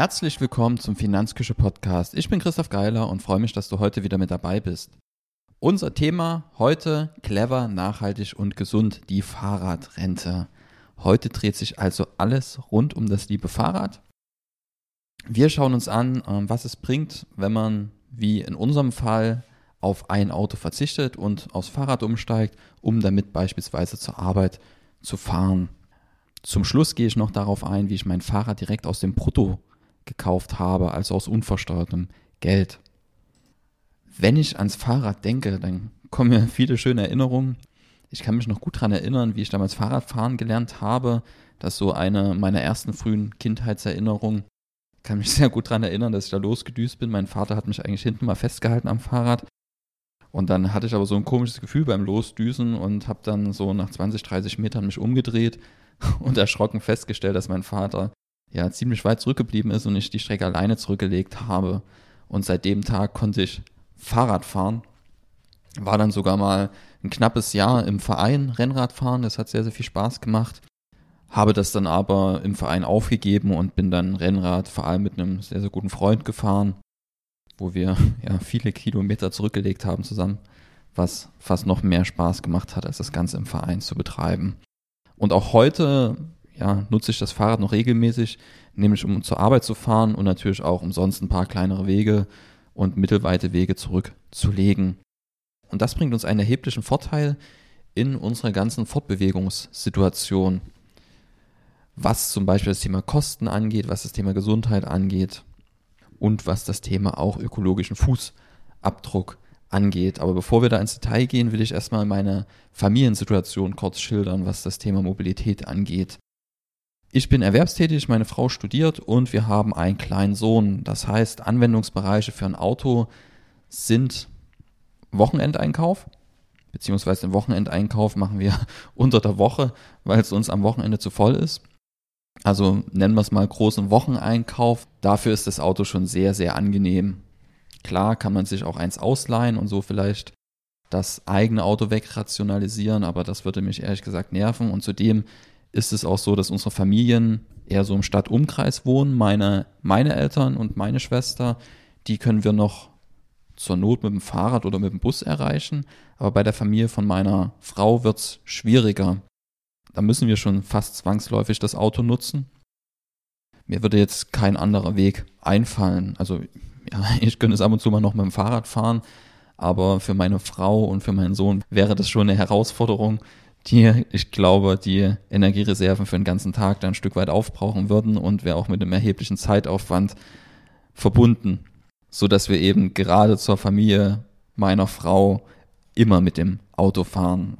Herzlich willkommen zum Finanzküche Podcast. Ich bin Christoph Geiler und freue mich, dass du heute wieder mit dabei bist. Unser Thema heute clever, nachhaltig und gesund, die Fahrradrente. Heute dreht sich also alles rund um das liebe Fahrrad. Wir schauen uns an, ähm, was es bringt, wenn man, wie in unserem Fall, auf ein Auto verzichtet und aufs Fahrrad umsteigt, um damit beispielsweise zur Arbeit zu fahren. Zum Schluss gehe ich noch darauf ein, wie ich mein Fahrrad direkt aus dem Brutto gekauft habe, also aus unversteuertem Geld. Wenn ich ans Fahrrad denke, dann kommen mir viele schöne Erinnerungen. Ich kann mich noch gut daran erinnern, wie ich damals Fahrradfahren gelernt habe. Das ist so eine meiner ersten frühen Kindheitserinnerungen. Ich kann mich sehr gut daran erinnern, dass ich da losgedüst bin. Mein Vater hat mich eigentlich hinten mal festgehalten am Fahrrad. Und dann hatte ich aber so ein komisches Gefühl beim Losdüsen und habe dann so nach 20, 30 Metern mich umgedreht und erschrocken festgestellt, dass mein Vater ja ziemlich weit zurückgeblieben ist und ich die Strecke alleine zurückgelegt habe. Und seit dem Tag konnte ich Fahrrad fahren. War dann sogar mal ein knappes Jahr im Verein Rennrad fahren. Das hat sehr, sehr viel Spaß gemacht. Habe das dann aber im Verein aufgegeben und bin dann Rennrad vor allem mit einem sehr, sehr guten Freund gefahren, wo wir ja viele Kilometer zurückgelegt haben zusammen, was fast noch mehr Spaß gemacht hat, als das Ganze im Verein zu betreiben. Und auch heute ja, nutze ich das Fahrrad noch regelmäßig, nämlich um zur Arbeit zu fahren und natürlich auch um sonst ein paar kleinere Wege und mittelweite Wege zurückzulegen. Und das bringt uns einen erheblichen Vorteil in unserer ganzen Fortbewegungssituation, was zum Beispiel das Thema Kosten angeht, was das Thema Gesundheit angeht und was das Thema auch ökologischen Fußabdruck angeht. Aber bevor wir da ins Detail gehen, will ich erstmal meine Familiensituation kurz schildern, was das Thema Mobilität angeht. Ich bin erwerbstätig, meine Frau studiert und wir haben einen kleinen Sohn. Das heißt, Anwendungsbereiche für ein Auto sind Wochenendeinkauf, beziehungsweise den Wochenendeinkauf machen wir unter der Woche, weil es uns am Wochenende zu voll ist. Also nennen wir es mal großen Wocheneinkauf. Dafür ist das Auto schon sehr, sehr angenehm. Klar kann man sich auch eins ausleihen und so vielleicht das eigene Auto wegrationalisieren, aber das würde mich ehrlich gesagt nerven. Und zudem ist es auch so, dass unsere Familien eher so im Stadtumkreis wohnen. Meine, meine Eltern und meine Schwester, die können wir noch zur Not mit dem Fahrrad oder mit dem Bus erreichen. Aber bei der Familie von meiner Frau wird es schwieriger. Da müssen wir schon fast zwangsläufig das Auto nutzen. Mir würde jetzt kein anderer Weg einfallen. Also ja, ich könnte es ab und zu mal noch mit dem Fahrrad fahren, aber für meine Frau und für meinen Sohn wäre das schon eine Herausforderung, die, ich glaube, die Energiereserven für den ganzen Tag dann ein Stück weit aufbrauchen würden und wäre auch mit einem erheblichen Zeitaufwand verbunden, so dass wir eben gerade zur Familie meiner Frau immer mit dem Auto fahren.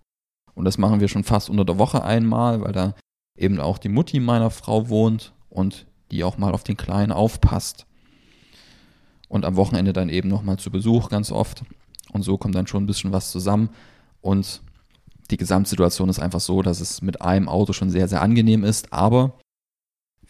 Und das machen wir schon fast unter der Woche einmal, weil da eben auch die Mutti meiner Frau wohnt und die auch mal auf den Kleinen aufpasst. Und am Wochenende dann eben nochmal zu Besuch ganz oft. Und so kommt dann schon ein bisschen was zusammen. Und die Gesamtsituation ist einfach so, dass es mit einem Auto schon sehr, sehr angenehm ist, aber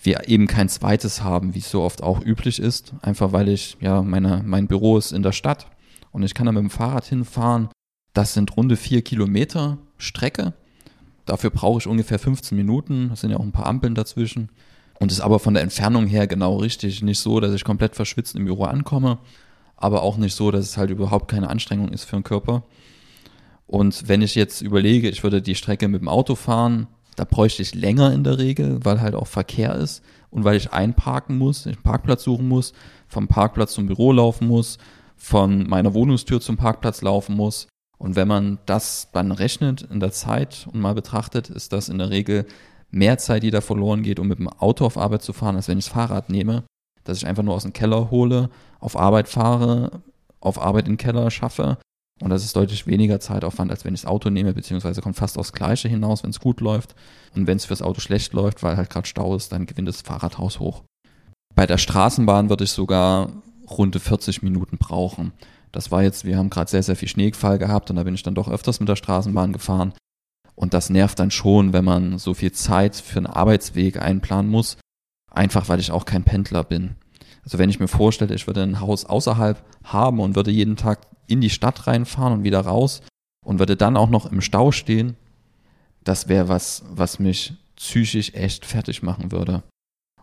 wir eben kein zweites haben, wie es so oft auch üblich ist, einfach weil ich, ja, meine, mein Büro ist in der Stadt und ich kann da mit dem Fahrrad hinfahren. Das sind runde vier Kilometer Strecke. Dafür brauche ich ungefähr 15 Minuten. Das sind ja auch ein paar Ampeln dazwischen. Und ist aber von der Entfernung her genau richtig. Nicht so, dass ich komplett verschwitzt im Büro ankomme, aber auch nicht so, dass es halt überhaupt keine Anstrengung ist für den Körper. Und wenn ich jetzt überlege, ich würde die Strecke mit dem Auto fahren, da bräuchte ich länger in der Regel, weil halt auch Verkehr ist und weil ich einparken muss, einen Parkplatz suchen muss, vom Parkplatz zum Büro laufen muss, von meiner Wohnungstür zum Parkplatz laufen muss. Und wenn man das dann rechnet in der Zeit und mal betrachtet, ist das in der Regel mehr Zeit, die da verloren geht, um mit dem Auto auf Arbeit zu fahren, als wenn ich das Fahrrad nehme, dass ich einfach nur aus dem Keller hole, auf Arbeit fahre, auf Arbeit in den Keller schaffe und das ist deutlich weniger Zeitaufwand, als wenn ich das Auto nehme, beziehungsweise kommt fast aufs Gleiche hinaus, wenn es gut läuft. Und wenn es fürs Auto schlecht läuft, weil halt gerade Stau ist, dann gewinnt das Fahrradhaus hoch. Bei der Straßenbahn würde ich sogar runde 40 Minuten brauchen. Das war jetzt, wir haben gerade sehr, sehr viel Schneefall gehabt und da bin ich dann doch öfters mit der Straßenbahn gefahren. Und das nervt dann schon, wenn man so viel Zeit für einen Arbeitsweg einplanen muss. Einfach weil ich auch kein Pendler bin. Also wenn ich mir vorstelle, ich würde ein Haus außerhalb haben und würde jeden Tag in die Stadt reinfahren und wieder raus und würde dann auch noch im Stau stehen, das wäre was, was mich psychisch echt fertig machen würde.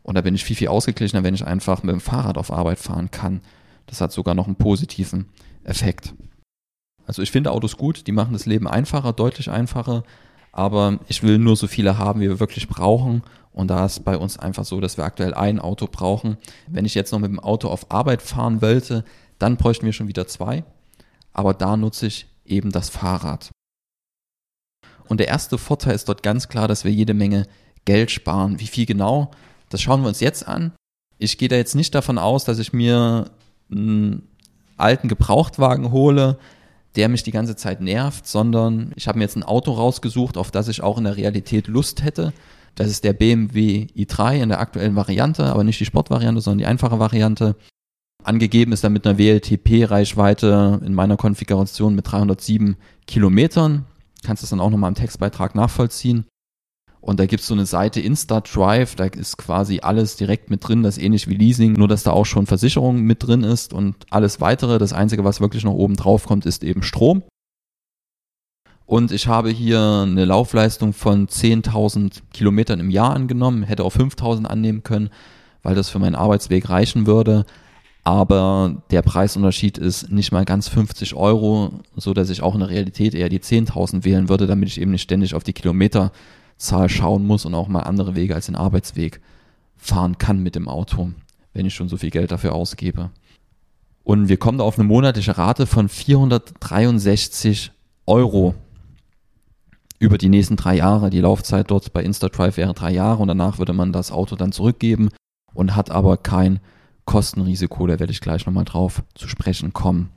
Und da bin ich viel, viel ausgeglichener, wenn ich einfach mit dem Fahrrad auf Arbeit fahren kann. Das hat sogar noch einen positiven Effekt. Also ich finde Autos gut, die machen das Leben einfacher, deutlich einfacher, aber ich will nur so viele haben, wie wir wirklich brauchen. Und da ist bei uns einfach so, dass wir aktuell ein Auto brauchen. Wenn ich jetzt noch mit dem Auto auf Arbeit fahren wollte, dann bräuchten wir schon wieder zwei. Aber da nutze ich eben das Fahrrad. Und der erste Vorteil ist dort ganz klar, dass wir jede Menge Geld sparen. Wie viel genau? Das schauen wir uns jetzt an. Ich gehe da jetzt nicht davon aus, dass ich mir einen alten Gebrauchtwagen hole, der mich die ganze Zeit nervt, sondern ich habe mir jetzt ein Auto rausgesucht, auf das ich auch in der Realität Lust hätte. Das ist der BMW i3 in der aktuellen Variante, aber nicht die Sportvariante, sondern die einfache Variante. Angegeben ist er mit einer WLTP-Reichweite in meiner Konfiguration mit 307 Kilometern. Kannst das dann auch nochmal im Textbeitrag nachvollziehen. Und da gibt es so eine Seite InstaDrive, da ist quasi alles direkt mit drin, das ähnlich wie Leasing, nur dass da auch schon Versicherung mit drin ist und alles weitere. Das Einzige, was wirklich noch oben drauf kommt, ist eben Strom. Und ich habe hier eine Laufleistung von 10.000 Kilometern im Jahr angenommen, hätte auch 5.000 annehmen können, weil das für meinen Arbeitsweg reichen würde. Aber der Preisunterschied ist nicht mal ganz 50 Euro, so dass ich auch in der Realität eher die 10.000 wählen würde, damit ich eben nicht ständig auf die Kilometer Zahl schauen muss und auch mal andere Wege als den Arbeitsweg fahren kann mit dem Auto, wenn ich schon so viel Geld dafür ausgebe. Und wir kommen da auf eine monatliche Rate von 463 Euro über die nächsten drei Jahre. Die Laufzeit dort bei InstaDrive wäre drei Jahre und danach würde man das Auto dann zurückgeben und hat aber kein Kostenrisiko. Da werde ich gleich nochmal drauf zu sprechen kommen.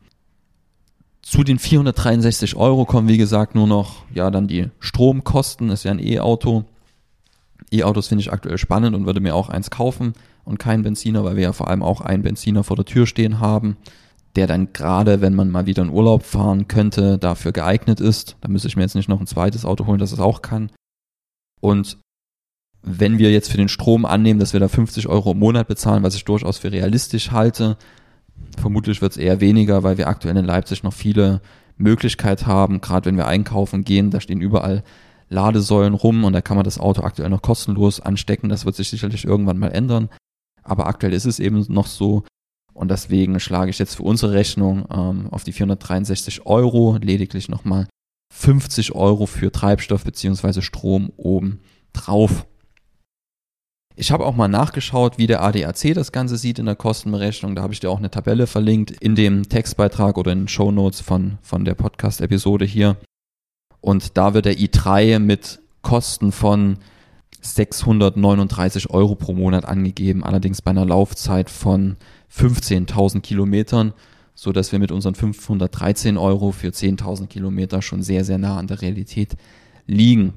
Zu den 463 Euro kommen, wie gesagt, nur noch, ja, dann die Stromkosten, das ist ja ein E-Auto. E-Autos finde ich aktuell spannend und würde mir auch eins kaufen und kein Benziner, weil wir ja vor allem auch einen Benziner vor der Tür stehen haben, der dann gerade, wenn man mal wieder in Urlaub fahren könnte, dafür geeignet ist. Da müsste ich mir jetzt nicht noch ein zweites Auto holen, das es auch kann. Und wenn wir jetzt für den Strom annehmen, dass wir da 50 Euro im Monat bezahlen, was ich durchaus für realistisch halte, Vermutlich wird es eher weniger, weil wir aktuell in Leipzig noch viele Möglichkeiten haben, gerade wenn wir einkaufen gehen, da stehen überall Ladesäulen rum und da kann man das Auto aktuell noch kostenlos anstecken. Das wird sich sicherlich irgendwann mal ändern. Aber aktuell ist es eben noch so. Und deswegen schlage ich jetzt für unsere Rechnung ähm, auf die 463 Euro lediglich nochmal 50 Euro für Treibstoff beziehungsweise Strom oben drauf. Ich habe auch mal nachgeschaut, wie der ADAC das Ganze sieht in der Kostenberechnung. Da habe ich dir auch eine Tabelle verlinkt in dem Textbeitrag oder in den Show Notes von, von der Podcast-Episode hier. Und da wird der i3 mit Kosten von 639 Euro pro Monat angegeben, allerdings bei einer Laufzeit von 15.000 Kilometern, so dass wir mit unseren 513 Euro für 10.000 Kilometer schon sehr, sehr nah an der Realität liegen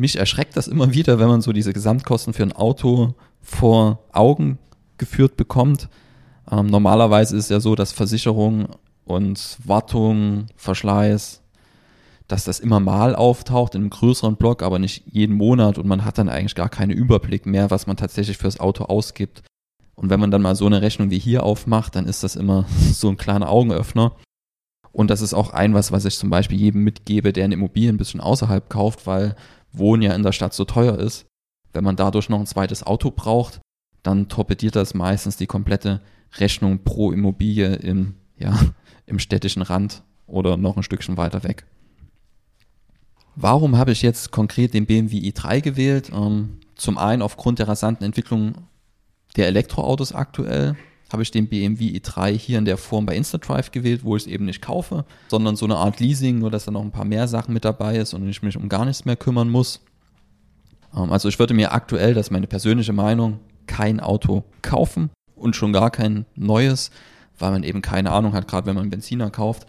mich erschreckt das immer wieder, wenn man so diese Gesamtkosten für ein Auto vor Augen geführt bekommt. Ähm, normalerweise ist ja so, dass Versicherung und Wartung, Verschleiß, dass das immer mal auftaucht in einem größeren Block, aber nicht jeden Monat und man hat dann eigentlich gar keinen Überblick mehr, was man tatsächlich fürs Auto ausgibt. Und wenn man dann mal so eine Rechnung wie hier aufmacht, dann ist das immer so ein kleiner Augenöffner. Und das ist auch ein was, was ich zum Beispiel jedem mitgebe, der eine Immobilie ein bisschen außerhalb kauft, weil Wohnen ja in der Stadt so teuer ist. Wenn man dadurch noch ein zweites Auto braucht, dann torpediert das meistens die komplette Rechnung pro Immobilie im, ja, im städtischen Rand oder noch ein Stückchen weiter weg. Warum habe ich jetzt konkret den BMW i3 gewählt? Ähm, zum einen aufgrund der rasanten Entwicklung der Elektroautos aktuell habe ich den BMW i3 hier in der Form bei InstaDrive gewählt, wo ich es eben nicht kaufe, sondern so eine Art Leasing, nur dass da noch ein paar mehr Sachen mit dabei ist und ich mich um gar nichts mehr kümmern muss. Ähm, also ich würde mir aktuell, das ist meine persönliche Meinung, kein Auto kaufen und schon gar kein neues, weil man eben keine Ahnung hat, gerade wenn man Benziner kauft,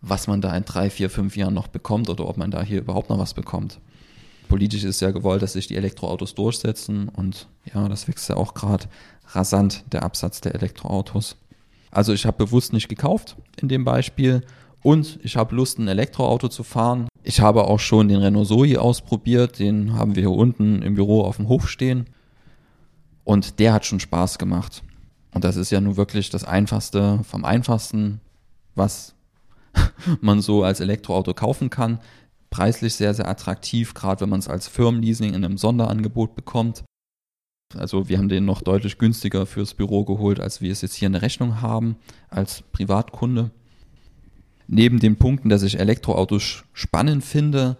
was man da in drei, vier, fünf Jahren noch bekommt oder ob man da hier überhaupt noch was bekommt. Politisch ist ja gewollt, dass sich die Elektroautos durchsetzen und ja, das wächst ja auch gerade rasant, der Absatz der Elektroautos. Also ich habe bewusst nicht gekauft in dem Beispiel und ich habe Lust, ein Elektroauto zu fahren. Ich habe auch schon den Renault Zoe ausprobiert, den haben wir hier unten im Büro auf dem Hof stehen und der hat schon Spaß gemacht. Und das ist ja nun wirklich das Einfachste vom Einfachsten, was man so als Elektroauto kaufen kann. Preislich sehr, sehr attraktiv, gerade wenn man es als Firmenleasing in einem Sonderangebot bekommt. Also wir haben den noch deutlich günstiger fürs Büro geholt, als wir es jetzt hier in der Rechnung haben als Privatkunde. Neben den Punkten, dass ich Elektroautos spannend finde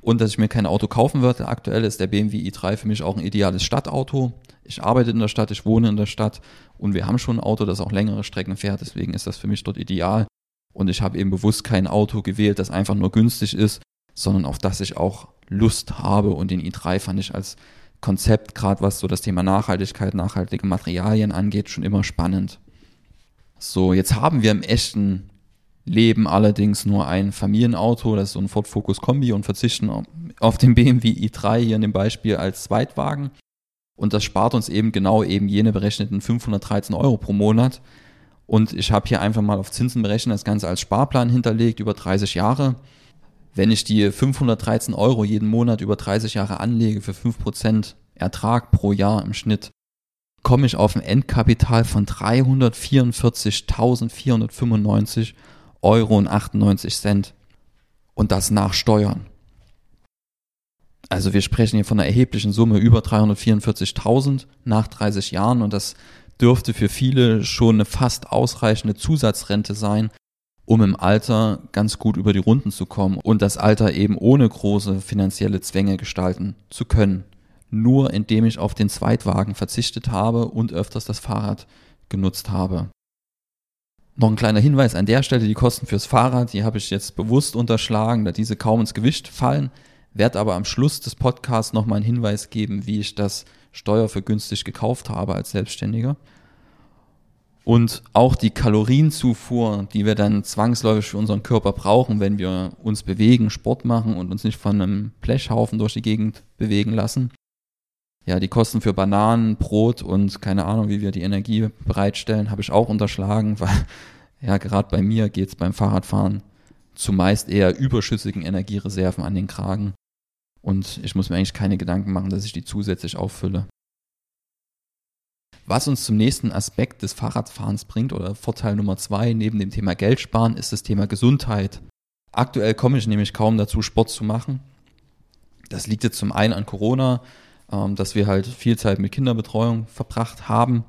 und dass ich mir kein Auto kaufen würde, aktuell ist der BMW i3 für mich auch ein ideales Stadtauto. Ich arbeite in der Stadt, ich wohne in der Stadt und wir haben schon ein Auto, das auch längere Strecken fährt, deswegen ist das für mich dort ideal. Und ich habe eben bewusst kein Auto gewählt, das einfach nur günstig ist, sondern auf das ich auch Lust habe. Und den i3 fand ich als Konzept, gerade was so das Thema Nachhaltigkeit, nachhaltige Materialien angeht, schon immer spannend. So, jetzt haben wir im echten Leben allerdings nur ein Familienauto, das ist so ein Ford Focus Kombi und verzichten auf den BMW i3 hier in dem Beispiel als Zweitwagen. Und das spart uns eben genau eben jene berechneten 513 Euro pro Monat. Und ich habe hier einfach mal auf Zinsen berechnet, das Ganze als Sparplan hinterlegt über 30 Jahre. Wenn ich die 513 Euro jeden Monat über 30 Jahre anlege für 5% Ertrag pro Jahr im Schnitt, komme ich auf ein Endkapital von 344.495 Euro und 98 Cent. Und das nach Steuern. Also wir sprechen hier von einer erheblichen Summe über 344.000 nach 30 Jahren und das dürfte für viele schon eine fast ausreichende Zusatzrente sein, um im Alter ganz gut über die Runden zu kommen und das Alter eben ohne große finanzielle Zwänge gestalten zu können. Nur indem ich auf den Zweitwagen verzichtet habe und öfters das Fahrrad genutzt habe. Noch ein kleiner Hinweis an der Stelle, die Kosten fürs Fahrrad, die habe ich jetzt bewusst unterschlagen, da diese kaum ins Gewicht fallen, werde aber am Schluss des Podcasts nochmal einen Hinweis geben, wie ich das steuervergünstigt gekauft habe als Selbstständiger. Und auch die Kalorienzufuhr, die wir dann zwangsläufig für unseren Körper brauchen, wenn wir uns bewegen, Sport machen und uns nicht von einem Blechhaufen durch die Gegend bewegen lassen. Ja, die Kosten für Bananen, Brot und keine Ahnung, wie wir die Energie bereitstellen, habe ich auch unterschlagen, weil ja, gerade bei mir geht es beim Fahrradfahren zumeist eher überschüssigen Energiereserven an den Kragen. Und ich muss mir eigentlich keine Gedanken machen, dass ich die zusätzlich auffülle. Was uns zum nächsten Aspekt des Fahrradfahrens bringt oder Vorteil Nummer zwei neben dem Thema Geld sparen ist das Thema Gesundheit. Aktuell komme ich nämlich kaum dazu, Sport zu machen. Das liegt jetzt zum einen an Corona, ähm, dass wir halt viel Zeit mit Kinderbetreuung verbracht haben,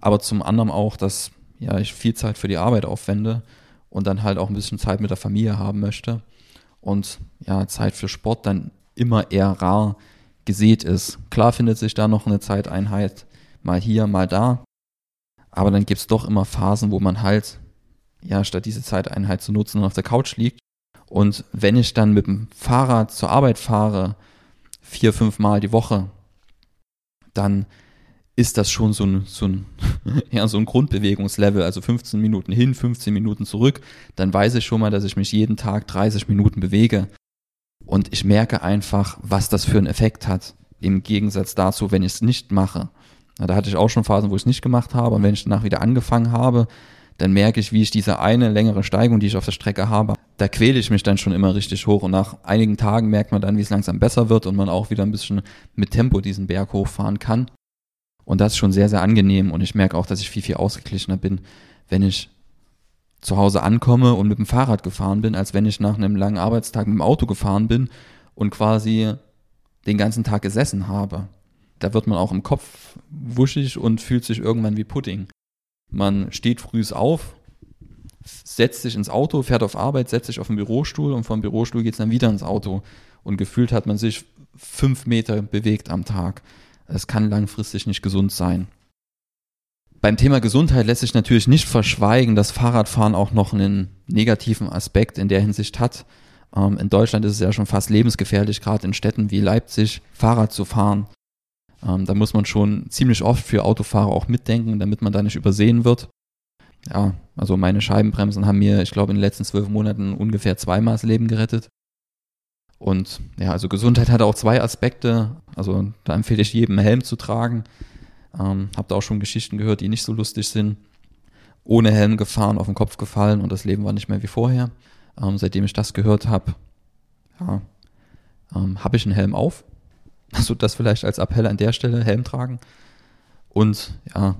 aber zum anderen auch, dass ja, ich viel Zeit für die Arbeit aufwende und dann halt auch ein bisschen Zeit mit der Familie haben möchte und ja, Zeit für Sport dann immer eher rar gesät ist. Klar findet sich da noch eine Zeiteinheit mal hier, mal da. Aber dann gibt es doch immer Phasen, wo man halt, ja, statt diese Zeiteinheit zu nutzen, auf der Couch liegt. Und wenn ich dann mit dem Fahrrad zur Arbeit fahre, vier, fünf Mal die Woche, dann ist das schon so ein, so ein, ja, so ein Grundbewegungslevel, also 15 Minuten hin, 15 Minuten zurück, dann weiß ich schon mal, dass ich mich jeden Tag 30 Minuten bewege. Und ich merke einfach, was das für einen Effekt hat, im Gegensatz dazu, wenn ich es nicht mache. Ja, da hatte ich auch schon Phasen, wo ich es nicht gemacht habe. Und wenn ich danach wieder angefangen habe, dann merke ich, wie ich diese eine längere Steigung, die ich auf der Strecke habe, da quäle ich mich dann schon immer richtig hoch. Und nach einigen Tagen merkt man dann, wie es langsam besser wird und man auch wieder ein bisschen mit Tempo diesen Berg hochfahren kann. Und das ist schon sehr, sehr angenehm. Und ich merke auch, dass ich viel, viel ausgeglichener bin, wenn ich zu Hause ankomme und mit dem Fahrrad gefahren bin, als wenn ich nach einem langen Arbeitstag mit dem Auto gefahren bin und quasi den ganzen Tag gesessen habe da wird man auch im Kopf wuschig und fühlt sich irgendwann wie Pudding. Man steht früh auf, setzt sich ins Auto, fährt auf Arbeit, setzt sich auf den Bürostuhl und vom Bürostuhl geht es dann wieder ins Auto. Und gefühlt hat man sich fünf Meter bewegt am Tag. Es kann langfristig nicht gesund sein. Beim Thema Gesundheit lässt sich natürlich nicht verschweigen, dass Fahrradfahren auch noch einen negativen Aspekt in der Hinsicht hat. Ähm, in Deutschland ist es ja schon fast lebensgefährlich, gerade in Städten wie Leipzig, Fahrrad zu fahren. Ähm, da muss man schon ziemlich oft für Autofahrer auch mitdenken, damit man da nicht übersehen wird. Ja, also meine Scheibenbremsen haben mir, ich glaube, in den letzten zwölf Monaten ungefähr zweimal das Leben gerettet. Und ja, also Gesundheit hat auch zwei Aspekte. Also da empfehle ich jedem Helm zu tragen. Ähm, hab da auch schon Geschichten gehört, die nicht so lustig sind. Ohne Helm gefahren, auf den Kopf gefallen und das Leben war nicht mehr wie vorher. Ähm, seitdem ich das gehört habe, ja, ähm, habe ich einen Helm auf. Also das vielleicht als Appell an der Stelle, Helm tragen. Und ja,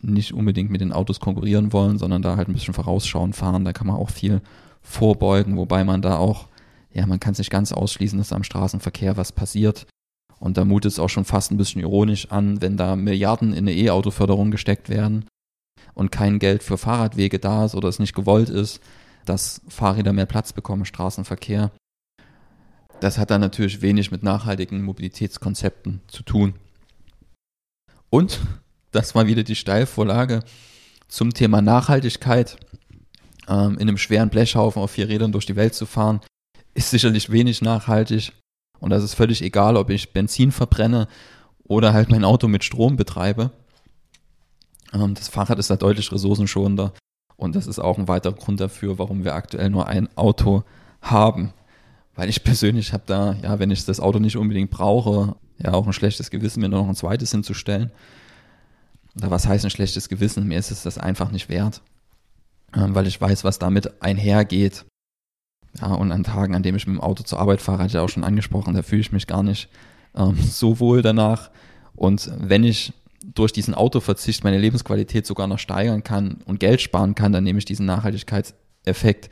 nicht unbedingt mit den Autos konkurrieren wollen, sondern da halt ein bisschen vorausschauen fahren. Da kann man auch viel vorbeugen, wobei man da auch, ja, man kann es nicht ganz ausschließen, dass am Straßenverkehr was passiert. Und da mutet es auch schon fast ein bisschen ironisch an, wenn da Milliarden in eine E-Auto-Förderung gesteckt werden und kein Geld für Fahrradwege da ist oder es nicht gewollt ist, dass Fahrräder mehr Platz bekommen im Straßenverkehr. Das hat dann natürlich wenig mit nachhaltigen Mobilitätskonzepten zu tun. Und das war wieder die Steilvorlage zum Thema Nachhaltigkeit. Ähm, in einem schweren Blechhaufen auf vier Rädern durch die Welt zu fahren, ist sicherlich wenig nachhaltig. Und das ist völlig egal, ob ich Benzin verbrenne oder halt mein Auto mit Strom betreibe. Ähm, das Fahrrad ist da deutlich ressourcenschonender. Und das ist auch ein weiterer Grund dafür, warum wir aktuell nur ein Auto haben. Weil ich persönlich habe da, ja, wenn ich das Auto nicht unbedingt brauche, ja auch ein schlechtes Gewissen, mir nur noch ein zweites hinzustellen. Oder was heißt ein schlechtes Gewissen? Mir ist es das einfach nicht wert. Ähm, weil ich weiß, was damit einhergeht. Ja, und an Tagen, an denen ich mit dem Auto zur Arbeit fahre, hatte ich auch schon angesprochen, da fühle ich mich gar nicht ähm, so wohl danach. Und wenn ich durch diesen Autoverzicht meine Lebensqualität sogar noch steigern kann und Geld sparen kann, dann nehme ich diesen Nachhaltigkeitseffekt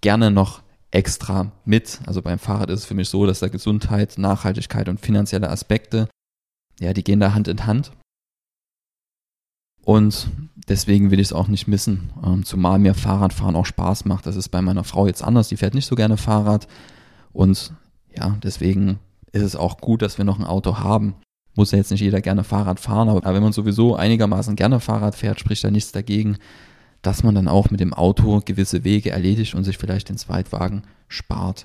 gerne noch extra mit. Also beim Fahrrad ist es für mich so, dass da Gesundheit, Nachhaltigkeit und finanzielle Aspekte, ja, die gehen da Hand in Hand. Und deswegen will ich es auch nicht missen, ähm, zumal mir Fahrradfahren auch Spaß macht. Das ist bei meiner Frau jetzt anders, die fährt nicht so gerne Fahrrad. Und ja, deswegen ist es auch gut, dass wir noch ein Auto haben. Muss ja jetzt nicht jeder gerne Fahrrad fahren, aber wenn man sowieso einigermaßen gerne Fahrrad fährt, spricht da nichts dagegen, dass man dann auch mit dem Auto gewisse Wege erledigt und sich vielleicht den Zweitwagen spart.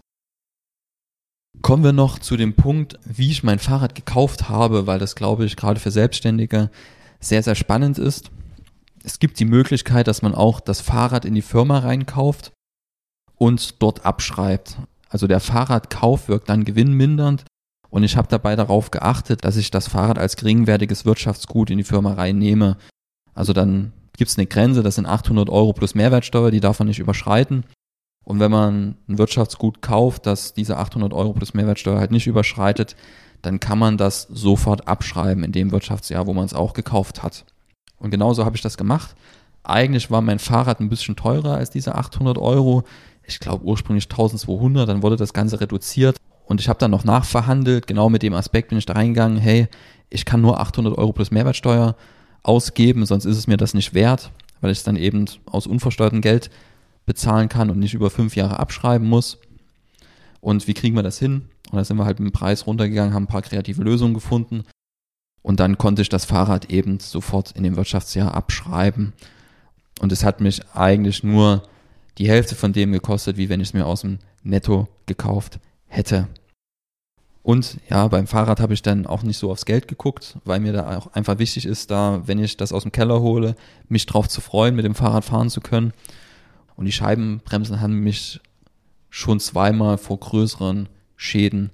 Kommen wir noch zu dem Punkt, wie ich mein Fahrrad gekauft habe, weil das, glaube ich, gerade für Selbstständige sehr, sehr spannend ist. Es gibt die Möglichkeit, dass man auch das Fahrrad in die Firma reinkauft und dort abschreibt. Also der Fahrradkauf wirkt dann gewinnmindernd und ich habe dabei darauf geachtet, dass ich das Fahrrad als geringwertiges Wirtschaftsgut in die Firma reinnehme. Also dann gibt es eine Grenze, das sind 800 Euro plus Mehrwertsteuer, die darf man nicht überschreiten. Und wenn man ein Wirtschaftsgut kauft, das diese 800 Euro plus Mehrwertsteuer halt nicht überschreitet, dann kann man das sofort abschreiben in dem Wirtschaftsjahr, wo man es auch gekauft hat. Und genauso habe ich das gemacht. Eigentlich war mein Fahrrad ein bisschen teurer als diese 800 Euro. Ich glaube ursprünglich 1200, dann wurde das Ganze reduziert. Und ich habe dann noch nachverhandelt, genau mit dem Aspekt bin ich da reingegangen, hey, ich kann nur 800 Euro plus Mehrwertsteuer ausgeben, sonst ist es mir das nicht wert, weil ich es dann eben aus unversteuertem Geld bezahlen kann und nicht über fünf Jahre abschreiben muss. Und wie kriegen wir das hin? Und da sind wir halt mit dem Preis runtergegangen, haben ein paar kreative Lösungen gefunden. Und dann konnte ich das Fahrrad eben sofort in dem Wirtschaftsjahr abschreiben. Und es hat mich eigentlich nur die Hälfte von dem gekostet, wie wenn ich es mir aus dem Netto gekauft hätte. Und ja, beim Fahrrad habe ich dann auch nicht so aufs Geld geguckt, weil mir da auch einfach wichtig ist, da, wenn ich das aus dem Keller hole, mich drauf zu freuen, mit dem Fahrrad fahren zu können. Und die Scheibenbremsen haben mich schon zweimal vor größeren Schäden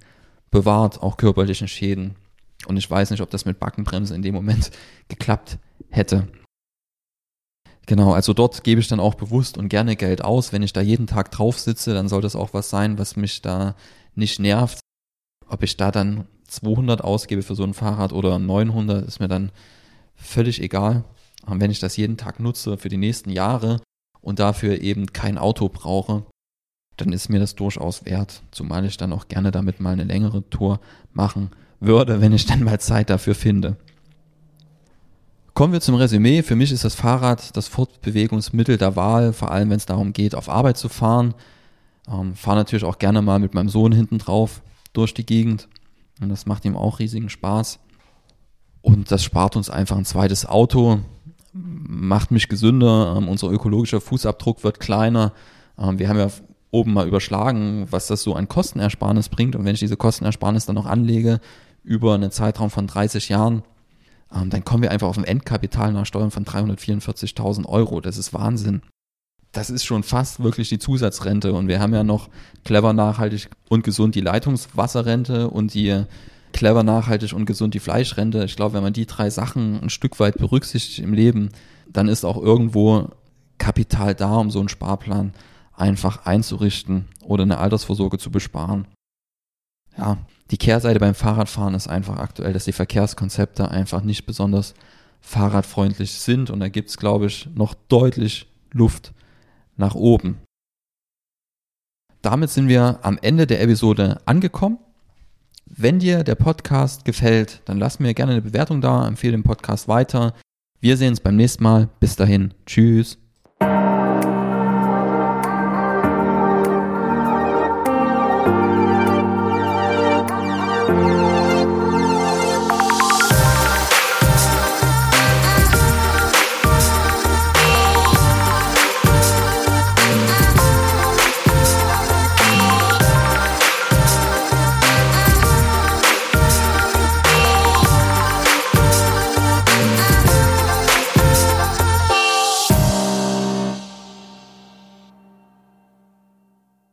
bewahrt, auch körperlichen Schäden. Und ich weiß nicht, ob das mit Backenbremse in dem Moment geklappt hätte. Genau, also dort gebe ich dann auch bewusst und gerne Geld aus. Wenn ich da jeden Tag drauf sitze, dann soll das auch was sein, was mich da nicht nervt. Ob ich da dann 200 ausgebe für so ein Fahrrad oder 900, ist mir dann völlig egal. Und wenn ich das jeden Tag nutze für die nächsten Jahre und dafür eben kein Auto brauche, dann ist mir das durchaus wert, zumal ich dann auch gerne damit mal eine längere Tour machen würde, wenn ich dann mal Zeit dafür finde. Kommen wir zum Resümee. Für mich ist das Fahrrad das Fortbewegungsmittel der Wahl, vor allem wenn es darum geht, auf Arbeit zu fahren. Ähm, fahre natürlich auch gerne mal mit meinem Sohn hinten drauf durch die Gegend. Und das macht ihm auch riesigen Spaß. Und das spart uns einfach ein zweites Auto, macht mich gesünder, ähm, unser ökologischer Fußabdruck wird kleiner. Ähm, wir haben ja oben mal überschlagen, was das so an Kostenersparnis bringt. Und wenn ich diese Kostenersparnis dann noch anlege über einen Zeitraum von 30 Jahren, ähm, dann kommen wir einfach auf ein Endkapital nach Steuern von 344.000 Euro. Das ist Wahnsinn. Das ist schon fast wirklich die Zusatzrente. Und wir haben ja noch clever, nachhaltig und gesund die Leitungswasserrente und die clever, nachhaltig und gesund die Fleischrente. Ich glaube, wenn man die drei Sachen ein Stück weit berücksichtigt im Leben, dann ist auch irgendwo Kapital da, um so einen Sparplan einfach einzurichten oder eine Altersvorsorge zu besparen. Ja, die Kehrseite beim Fahrradfahren ist einfach aktuell, dass die Verkehrskonzepte einfach nicht besonders fahrradfreundlich sind und da gibt es, glaube ich, noch deutlich Luft nach oben. Damit sind wir am Ende der Episode angekommen. Wenn dir der Podcast gefällt, dann lass mir gerne eine Bewertung da, empfehle den Podcast weiter. Wir sehen uns beim nächsten Mal. Bis dahin. Tschüss.